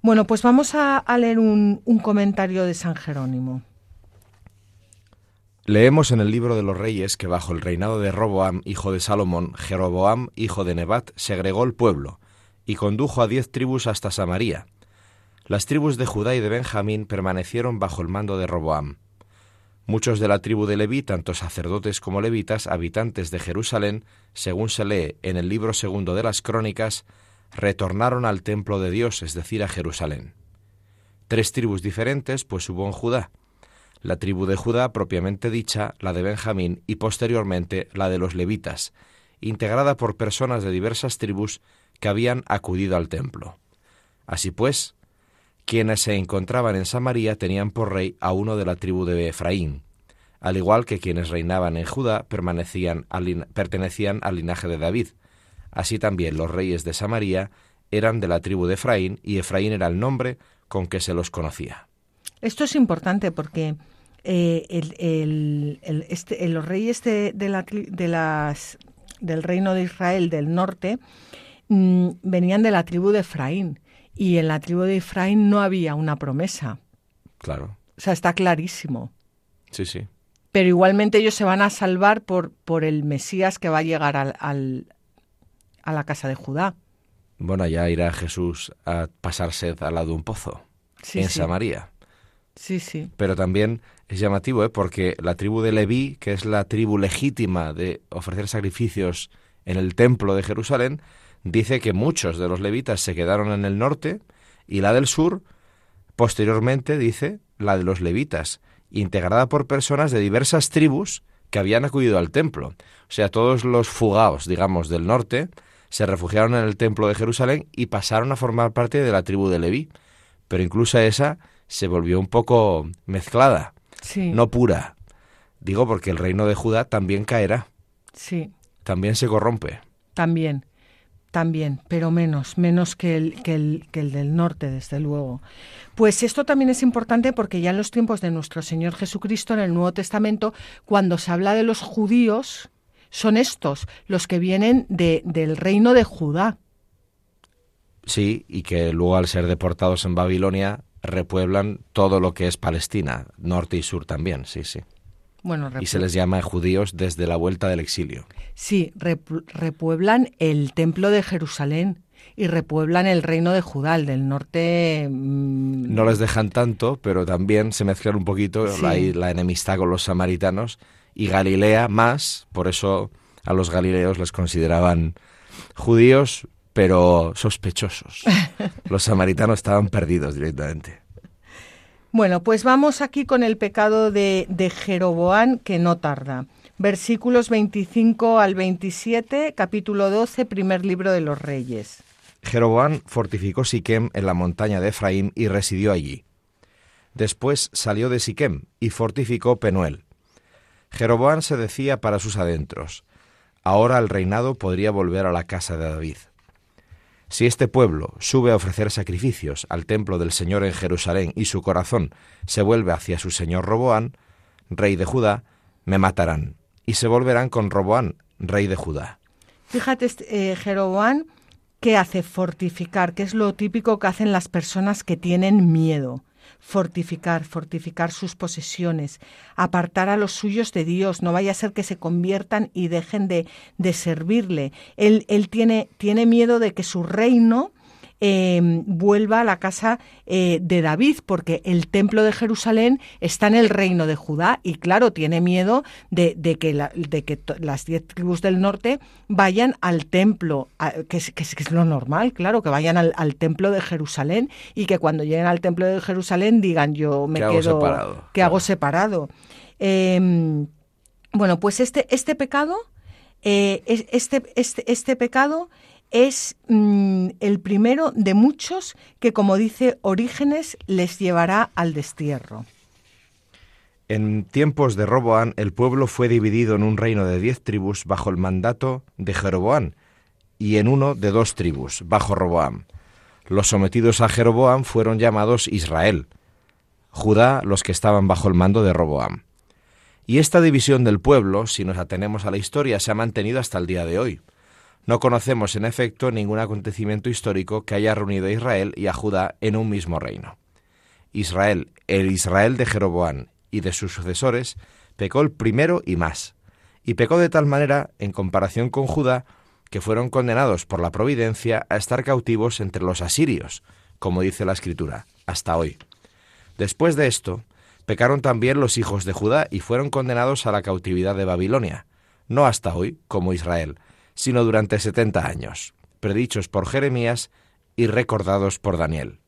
Bueno, pues vamos a, leer un, un comentario de San Jerónimo. Leemos en el libro de los reyes que bajo el reinado de Roboam, hijo de Salomón, Jeroboam, hijo de Nebat, segregó el pueblo y condujo a diez tribus hasta Samaria. Las tribus de Judá y de Benjamín permanecieron bajo el mando de Roboam. Muchos de la tribu de Leví, tanto sacerdotes como levitas, habitantes de Jerusalén, según se lee en el libro segundo de las Crónicas, retornaron al templo de Dios, es decir, a Jerusalén. Tres tribus diferentes, pues hubo en Judá. La tribu de Judá propiamente dicha, la de Benjamín y posteriormente la de los levitas, integrada por personas de diversas tribus que habían acudido al templo. Así pues, quienes se encontraban en Samaria tenían por rey a uno de la tribu de Efraín, al igual que quienes reinaban en Judá pertenecían al linaje de David. Así también los reyes de Samaria eran de la tribu de Efraín y Efraín era el nombre con que se los conocía. Esto es importante porque eh, este, los reyes de, del reino de Israel del norte mm, venían de la tribu de Efraín y en la tribu de Efraín no había una promesa. Claro. O sea, está clarísimo. Sí, sí. Pero igualmente ellos se van a salvar por, por el Mesías que va a llegar al, a la casa de Judá. Bueno, ya irá Jesús a pasar sed al lado de un pozo en Samaria. Sí, sí. Pero también es llamativo, ¿eh? porque la tribu de Leví, que es la tribu legítima de ofrecer sacrificios en el templo de Jerusalén, dice que muchos de los levitas se quedaron en el norte y la del sur, posteriormente, dice, la de los levitas, integrada por personas de diversas tribus que habían acudido al templo. O sea, todos los fugaos, digamos, del norte, se refugiaron en el templo de Jerusalén y pasaron a formar parte de la tribu de Leví. Pero incluso esa se volvió un poco mezclada, no pura. Digo porque el reino de Judá también caerá. Sí. También se corrompe. También. También, pero menos, menos que el, que, el, que el del norte, desde luego. Pues esto también es importante porque ya en los tiempos de nuestro Señor Jesucristo, en el Nuevo Testamento, cuando se habla de los judíos, son estos, los que vienen de, del reino de Judá. Sí, y que luego al ser deportados en Babilonia repueblan todo lo que es Palestina, norte y sur también, sí, sí y se les llama judíos desde la vuelta del exilio. Sí, repueblan el templo de Jerusalén y repueblan el reino de Judá, el del norte. Mm, no les dejan tanto, pero también se mezclan un poquito la enemistad con los samaritanos y Galilea más, por eso a los galileos les consideraban judíos, pero sospechosos. los samaritanos estaban perdidos directamente. Bueno, pues vamos aquí con el pecado de, Jeroboán, que no tarda. versículos 25 al 27, capítulo 12, primer libro de los Reyes. Jeroboam fortificó Siquem en la montaña de Efraín y residió allí. Después salió de Siquem y fortificó Penuel. Jeroboam se decía para sus adentros, ahora el reinado podría volver a la casa de David. Si este pueblo sube a ofrecer sacrificios al templo del Señor en Jerusalén y su corazón se vuelve hacia su señor Roboán, rey de Judá, me matarán, y se volverán con Roboán, rey de Judá. Fíjate, este, eh, Jeroboán, ¿qué hace? Fortificar, que es lo típico que hacen las personas que tienen miedo fortificar, fortificar sus posesiones, apartar a los suyos de Dios, no vaya a ser que se conviertan y dejen de, de servirle. Él, él tiene, tiene miedo de que su reino Em, vuelva a la casa eh, de David, porque el templo de Jerusalén está en el reino de Judá y claro, tiene miedo de, que, de que las diez tribus del norte vayan al templo, que, es, que, es, lo normal, claro, que vayan al, templo de Jerusalén y que cuando lleguen al templo de Jerusalén digan yo me quedo, que hago separado. Em, bueno, pues este, este pecado, eh, este, este, este pecado es mm, el primero de muchos que, como dice Orígenes, les llevará al destierro. En tiempos de Roboán, el pueblo fue dividido en un reino de diez tribus bajo el mandato de Jeroboán y en uno de dos tribus bajo Roboam. Los sometidos a Jeroboam fueron llamados Israel, Judá los que estaban bajo el mando de Roboam. Y esta división del pueblo, si nos atenemos a la historia, se ha mantenido hasta el día de hoy. No conocemos, en efecto, ningún acontecimiento histórico que haya reunido a Israel y a Judá en un mismo reino. Israel, el Israel de Jeroboam y de sus sucesores, pecó el primero y más, y pecó de tal manera, en comparación con Judá, que fueron condenados por la providencia a estar cautivos entre los asirios, como dice la Escritura, hasta hoy. Después de esto, pecaron también los hijos de Judá y fueron condenados a la cautividad de Babilonia, no hasta hoy, como Israel, sino durante setenta años, predichos por Jeremías y recordados por Daniel.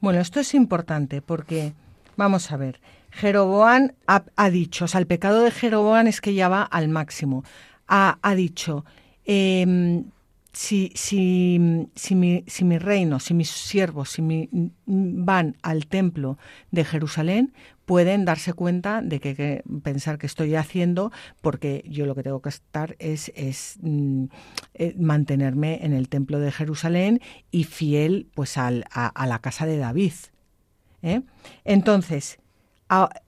Bueno, esto es importante porque, vamos a ver, Jeroboán ha, dicho, o sea, el pecado de Jeroboán es que ya va al máximo. Ha, dicho, em, si, si, si, mi, si mi reino, si mis siervos, si mi, van al templo de Jerusalén, pueden darse cuenta de que, pensar que estoy haciendo, porque yo lo que tengo que estar es, es mm, eh, mantenerme en el templo de Jerusalén y fiel pues al, a, la casa de David. ¿eh? Entonces,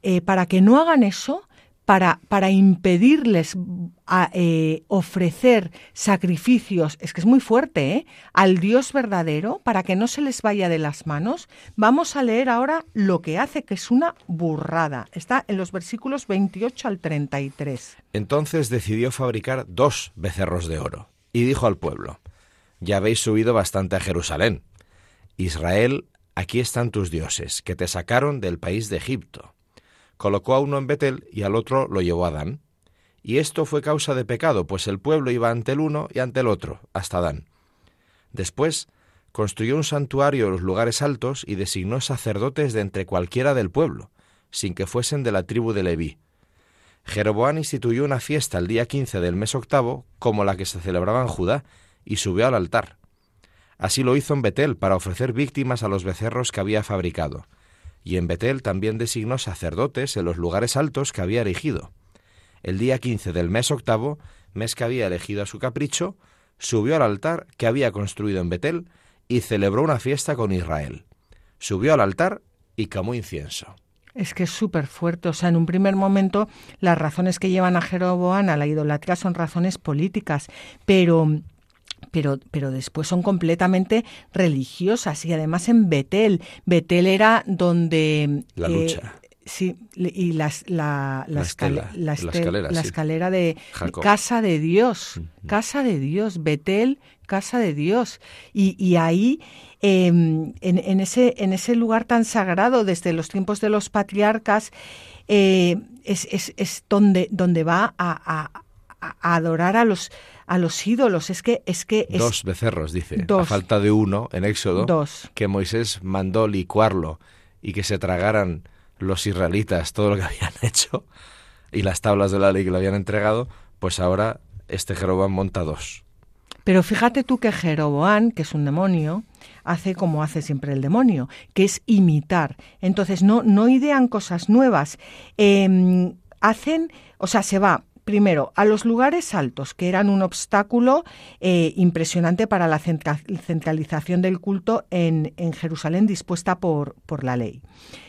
eh, para que no hagan eso, para, para impedirles eh, ofrecer sacrificios, es que es muy fuerte, ¿eh? al Dios verdadero, para que no se les vaya de las manos, vamos a leer ahora lo que hace, que es una burrada. Está en los versículos 28 al 33. Entonces decidió fabricar dos becerros de oro y dijo al pueblo, ya habéis subido bastante a Jerusalén. Israel, aquí están tus dioses, que te sacaron del país de Egipto colocó a uno en Betel y al otro lo llevó a Dan. Y esto fue causa de pecado, pues el pueblo iba ante el uno y ante el otro, hasta Dan. Después construyó un santuario en los lugares altos y designó sacerdotes de entre cualquiera del pueblo, sin que fuesen de la tribu de Leví. Jeroboán instituyó una fiesta el día quince del mes octavo, como la que se celebraba en Judá, y subió al altar. Así lo hizo en Betel para ofrecer víctimas a los becerros que había fabricado y en Betel también designó sacerdotes en los lugares altos que había erigido. El día quince del mes octavo, mes que había elegido a su capricho, subió al altar que había construido en Betel y celebró una fiesta con Israel. Subió al altar y camó incienso. Es que es súper fuerte. O sea, en un primer momento las razones que llevan a Jeroboam a la idolatría son razones políticas, pero pero, pero después son completamente religiosas y además en Betel. Betel era donde... La lucha. Sí, y las, la, la, escalera, la, escalera, de casa de Dios, casa de Dios, Betel, casa de Dios. Y, y ahí, em, en, en, ese, en ese lugar tan sagrado, desde los tiempos de los patriarcas, eh, es, es, es, donde, donde va a, a, a adorar a los a los ídolos. Es que es que dos becerros dice. A falta de uno en Éxodo. Dos. Que Moisés mandó licuarlo y que se tragaran los israelitas todo lo que habían hecho. y las tablas de la ley que le habían entregado, pues ahora este Jeroboam monta dos. Pero fíjate tú que Jeroboam, que es un demonio, hace como hace siempre el demonio, que es imitar. Entonces no, no idean cosas nuevas. Em, hacen, o sea, se va primero, a los lugares altos, que eran un obstáculo eh, impresionante para la centralización del culto en, Jerusalén dispuesta por, la ley.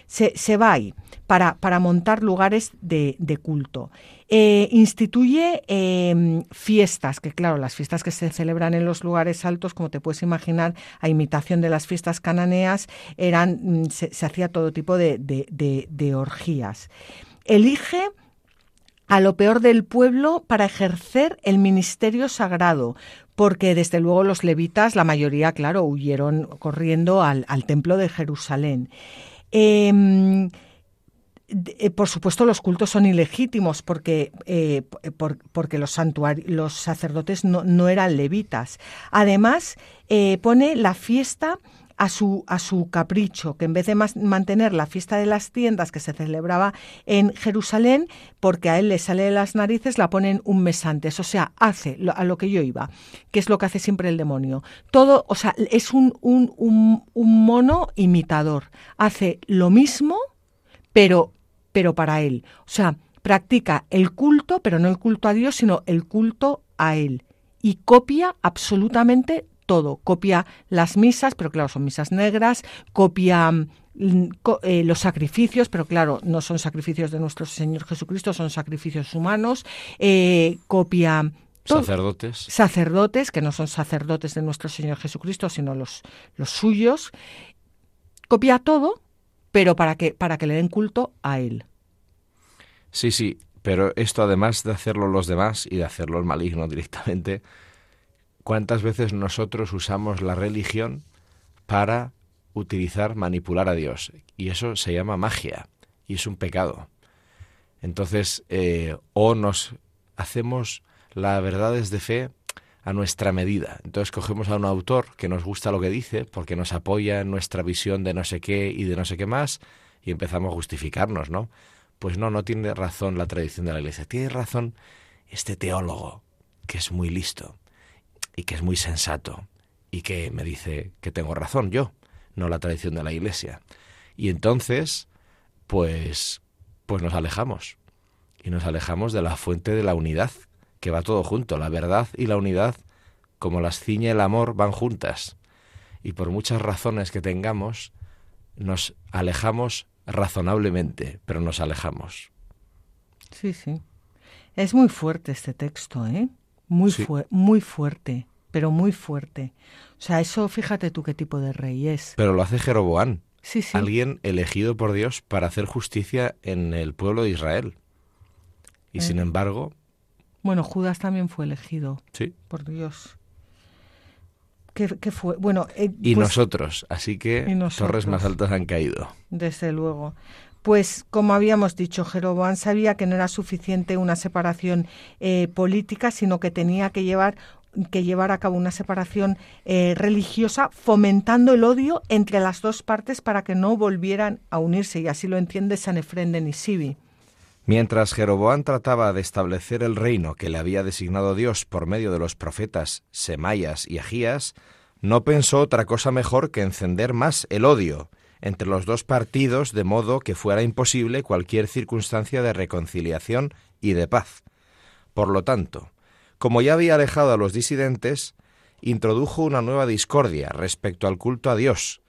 Se, va ahí para, para montar lugares de, culto. Eh, instituye em, fiestas, que claro, las fiestas que se celebran en los lugares altos, como te puedes imaginar, a imitación de las fiestas cananeas, eran, mm, se, hacía todo tipo de orgías. Elige a lo peor del pueblo para ejercer el ministerio sagrado, porque desde luego los levitas, la mayoría, claro, huyeron corriendo al, templo de Jerusalén. Em, eh, por supuesto, los cultos son ilegítimos porque, eh, porque los, los sacerdotes no, no, eran levitas. Además, eh, pone la fiesta a su, a su capricho, que en vez de mantener la fiesta de las tiendas que se celebraba en Jerusalén, porque a él le sale de las narices, la ponen un mes antes. O sea, hace a lo que yo iba, que es lo que hace siempre el demonio. Todo, o sea, es un, un, un, un mono imitador. Hace lo mismo, pero, pero para él. O sea, practica el culto, pero no el culto a Dios, sino el culto a él. Y copia absolutamente todo. Copia las misas, pero claro, son misas negras, copia mm, eh, los sacrificios, pero claro, no son sacrificios de nuestro Señor Jesucristo, son sacrificios humanos, eh, copia... Sacerdotes. Sacerdotes, que no son sacerdotes de nuestro Señor Jesucristo, sino los, los suyos. Copia todo, pero para que, para que le den culto a Él. Sí, sí, pero esto además de hacerlo los demás y de hacerlo el maligno directamente, ¿Cuántas veces nosotros usamos la religión para utilizar, manipular a Dios? Y eso se llama magia y es un pecado. Entonces, eh, o nos hacemos las verdades de fe a nuestra medida. Entonces cogemos a un autor que nos gusta lo que dice, porque nos apoya en nuestra visión de no sé qué y de no sé qué más, y empezamos a justificarnos, ¿no? Pues no, no tiene razón la tradición de la Iglesia. Tiene razón este teólogo, que es muy listo y que es muy sensato y que me dice que tengo razón yo, no la tradición de la Iglesia. Y entonces, pues, pues nos alejamos y nos alejamos de la fuente de la unidad, que va todo junto, la verdad y la unidad, como las ciña el amor, van juntas. Y por muchas razones que tengamos, nos alejamos razonablemente, pero nos alejamos. Sí, sí. Es muy fuerte este texto, ¿eh? Muy, muy fuerte, pero muy fuerte. O sea, eso fíjate tú qué tipo de rey es. Pero lo hace Jeroboán. Sí, sí. Alguien elegido por Dios para hacer justicia en el pueblo de Israel. Y sin eh. embargo... Bueno, Judas también fue elegido sí. por Dios. ¿Qué, fue? Bueno, eh, y pues nosotros, así que torres más altas han caído. Desde luego pues como habíamos dicho, Jeroboam sabía que no era suficiente una separación eh, política, sino que tenía que llevar que llevar a cabo una separación eh, religiosa fomentando el odio entre las dos partes para que no volvieran a unirse y así lo entiende San Efrén de Nisibi. Mientras Jeroboam trataba de establecer el reino que le había designado Dios por medio de los profetas Semayas y Agías, no pensó otra cosa mejor que encender más el odio entre los dos partidos de modo que fuera imposible cualquier circunstancia de reconciliación y de paz. Por lo tanto, como ya había alejado a los disidentes, introdujo una nueva discordia respecto al culto a Dios,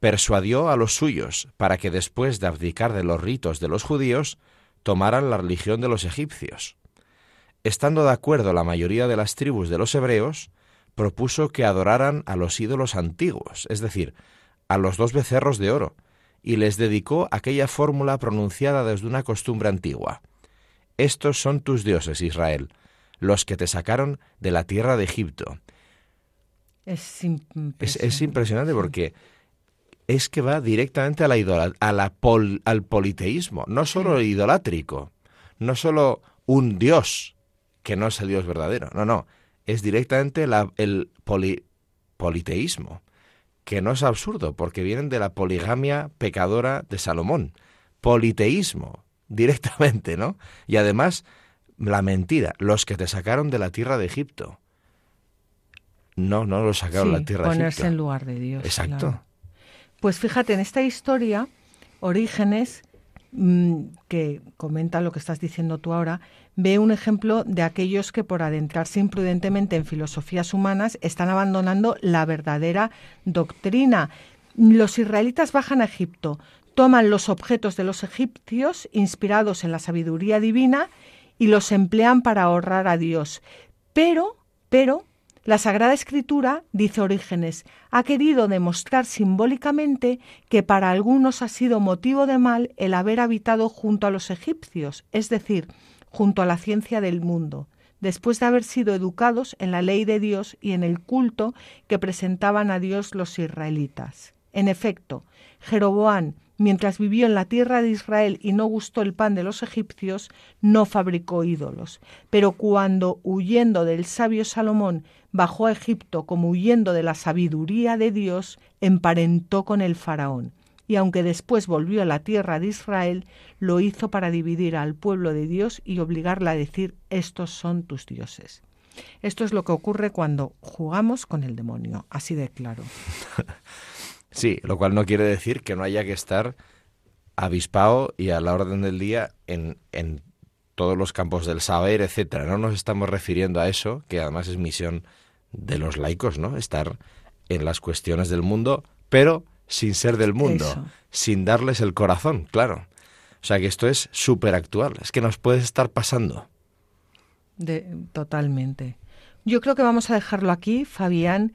persuadió a los suyos para que después de abdicar de los ritos de los judíos, tomaran la religión de los egipcios. Estando de acuerdo la mayoría de las tribus de los hebreos, propuso que adoraran a los ídolos antiguos, es decir, a los dos becerros de oro, y les dedicó aquella fórmula pronunciada desde una costumbre antigua. Estos son tus dioses, Israel, los que te sacaron de la tierra de Egipto. Es impresionante, es, impresionante porque es que va directamente a la, a la al politeísmo, no solo idolátrico, no solo un dios, que no es el dios verdadero, no, no, es directamente el politeísmo que no es absurdo, porque vienen de la poligamia pecadora de Salomón. Politeísmo, directamente, ¿no? Y además, la mentira, los que te sacaron de la tierra de Egipto. No, no los sacaron de la tierra de Egipto. Ponerse en lugar de Dios. Exacto. Pues fíjate, en esta historia, Orígenes, que comenta lo que estás diciendo tú ahora, ve un ejemplo de aquellos que por adentrarse imprudentemente en filosofías humanas están abandonando la verdadera doctrina. Los israelitas bajan a Egipto, toman los objetos de los egipcios inspirados en la sabiduría divina y los emplean para ahorrar a Dios. Pero, pero, la Sagrada Escritura, dice Orígenes, ha querido demostrar simbólicamente que para algunos ha sido motivo de mal el haber habitado junto a los egipcios, es decir, junto a la ciencia del mundo, después de haber sido educados en la ley de Dios y en el culto que presentaban a Dios los israelitas. En efecto, Jeroboán, mientras vivió en la tierra de Israel y no gustó el pan de los egipcios, no fabricó ídolos. Pero cuando, huyendo del sabio Salomón, bajó a Egipto como huyendo de la sabiduría de Dios, emparentó con el faraón y aunque después volvió a la tierra de Israel, lo hizo para dividir al pueblo de Dios y obligarla a decir, estos son tus dioses. Esto es lo que ocurre cuando jugamos con el demonio, así de claro. Sí, lo cual no quiere decir que no haya que estar avispado y a la orden del día en, en todos los campos del saber, etcétera. No nos estamos refiriendo a eso, que además es misión de los laicos, ¿no? Estar en las cuestiones del mundo, pero sin ser del mundo, sin darles el corazón, claro. O sea que esto es súper actual, es que nos puede estar pasando. De, totalmente. Yo creo que vamos a dejarlo aquí, Fabián,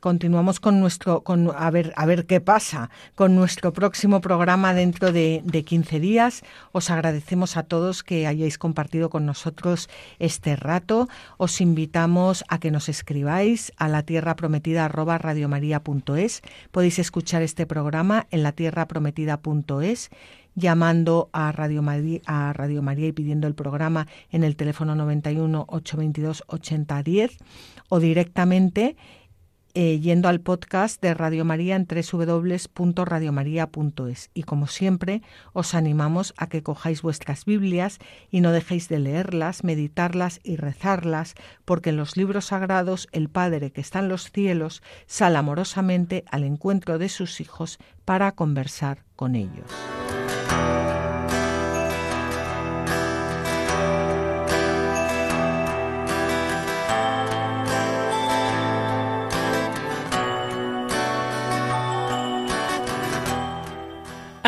continuamos con nuestro, a, ver, a ver qué pasa con nuestro próximo programa dentro de, de 15 días. Os agradecemos a todos que hayáis compartido con nosotros este rato. Os invitamos a que nos escribáis a la tierra prometida arroba Podéis escuchar este programa en la tierra prometida.es llamando a Radio, María, y pidiendo el programa en el teléfono 91 822 8010 o directamente eh, yendo al podcast de Radio María en www.radiomaria.es. Y como siempre, os animamos a que cojáis vuestras Biblias y no dejéis de leerlas, meditarlas y rezarlas, porque en los libros sagrados el Padre que está en los cielos sale amorosamente al encuentro de sus hijos para conversar con ellos.